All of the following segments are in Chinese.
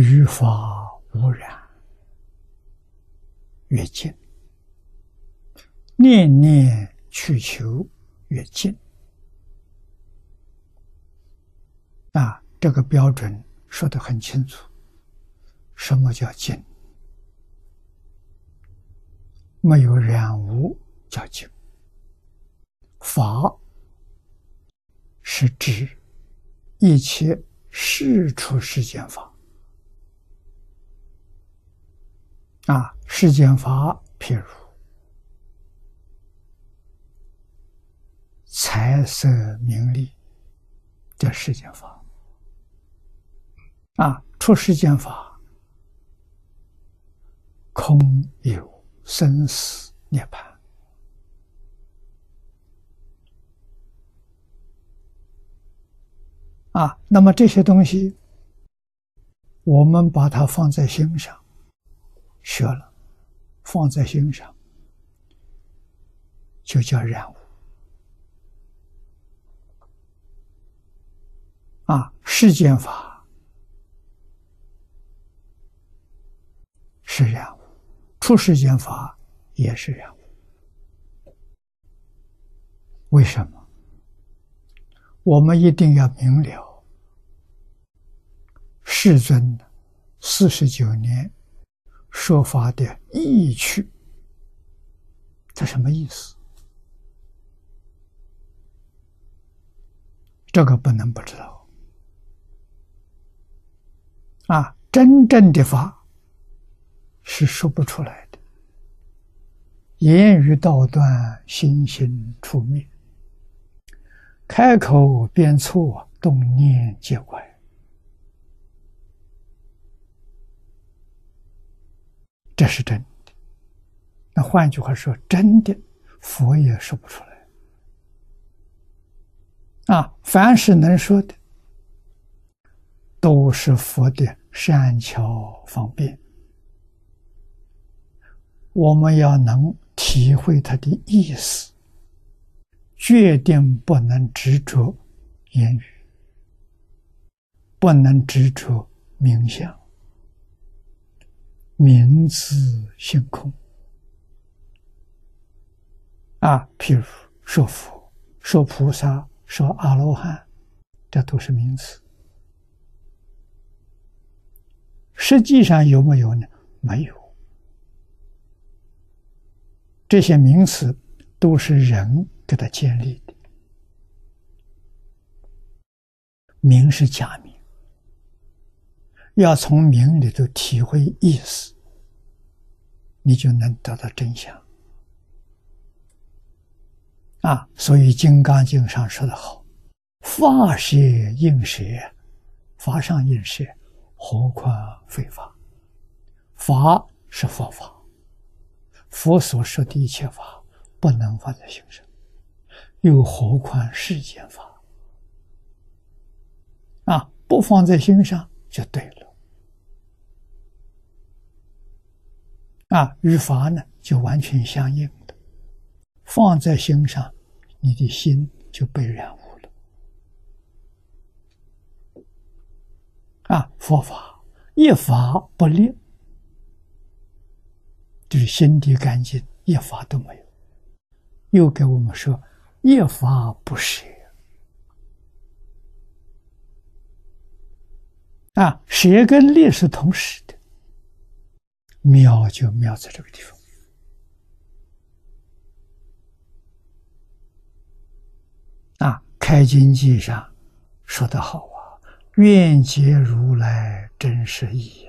于法无染，越净；念念去求，越近。啊，这个标准说的很清楚。什么叫净？没有染污叫净。法是指一切事出世间法。啊，世间法譬如财色名利，叫世间法。啊，出世间法，空有生死涅槃。啊，那么这些东西，我们把它放在心上，学了，放在心上，就叫染物。啊，世间法。是染物，出世间法也是染物。为什么？我们一定要明了，世尊四十九年说法的意趣，这什么意思？这个不能不知道。啊，真正的法。是说不出来的。言语道断，心心出灭。开口便错，动念皆怪。是真的。那换句话说，真的佛也说不出来。啊，凡是能说的，都是佛的善巧方便。我们要能体会他的意思，决定不能执着言语，不能执着名相，名字性空。啊，譬如说佛、说菩萨、说阿罗汉，这都是名词。实际上有没有呢？没有。这些名词都是人给他建立的，名是假名，要从名里头体会意思，你就能得到真相。啊，所以《金刚经》上说的好：“法是应舍，法上应舍，何况非法？法是佛法。”佛所说的一切法不能放在心上，又何况世间法？啊，不放在心上就对了。啊，与法呢就完全相应的，放在心上，你的心就被染污了。啊，佛法一法不立。就是心地干净，一法都没有。又给我们说，一法不舍。啊，舍跟力是同时的，妙就妙在这个地方。啊，《开经记》上说的好啊，“愿解如来真实义。”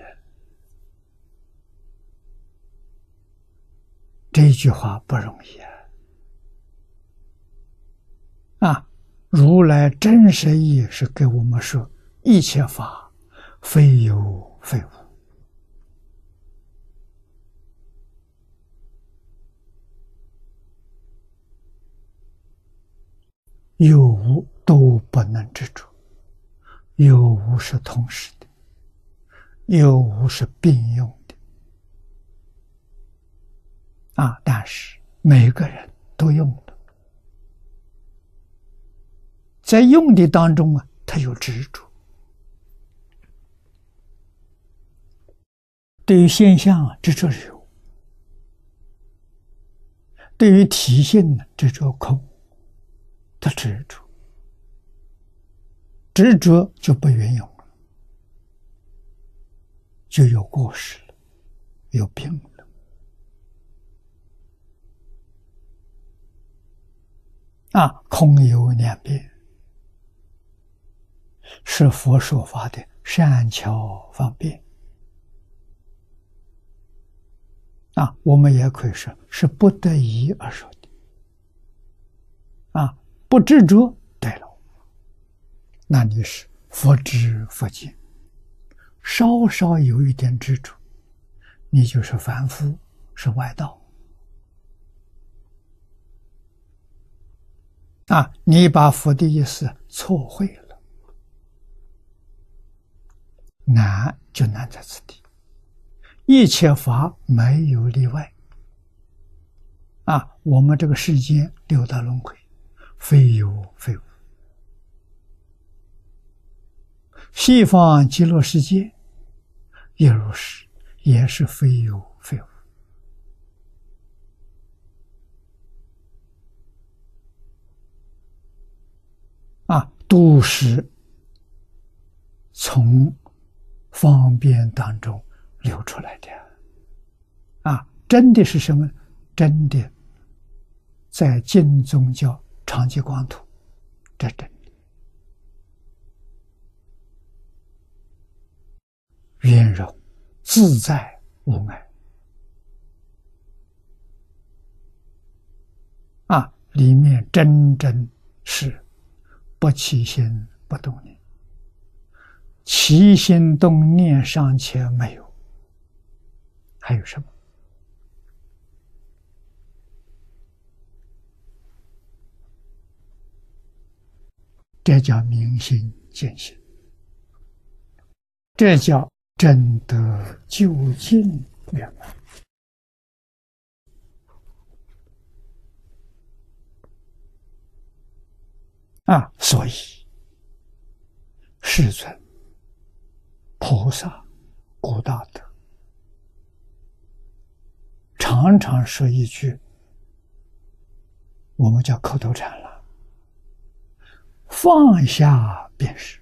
这句话不容易啊！啊，如来真实意是给我们说：一切法非有非无，有无都不能执着，有无是同时的，有无是并用的。啊！但是每个人都用的，在用的当中啊，他有执着。对于现象啊执着有，对于体性执着空，他执着，执着就不运用了，就有过失了，有病了。啊，空有两边，是佛说法的善巧方便。啊，我们也可以说是不得已而说的。啊，不执着，对了，那你是佛知佛见，稍稍有一点执着，你就是凡夫，是外道。啊，你把佛的意思错会了，难就难在此地。一切法没有例外，啊！我们这个世间六道轮回，非有非无。西方极乐世界也如是，也是非有非无。啊，都是从方便当中。流出来的啊，真的是什么？真的在净宗教长期光土，这真的圆融自在无碍啊，里面真真是不起心不动念，起心动念尚且没有。还有什么？这叫明心见性，这叫真得究竟圆满啊！所以，世尊、菩萨、古大德。常常说一句，我们叫口头禅了：“放下便是。”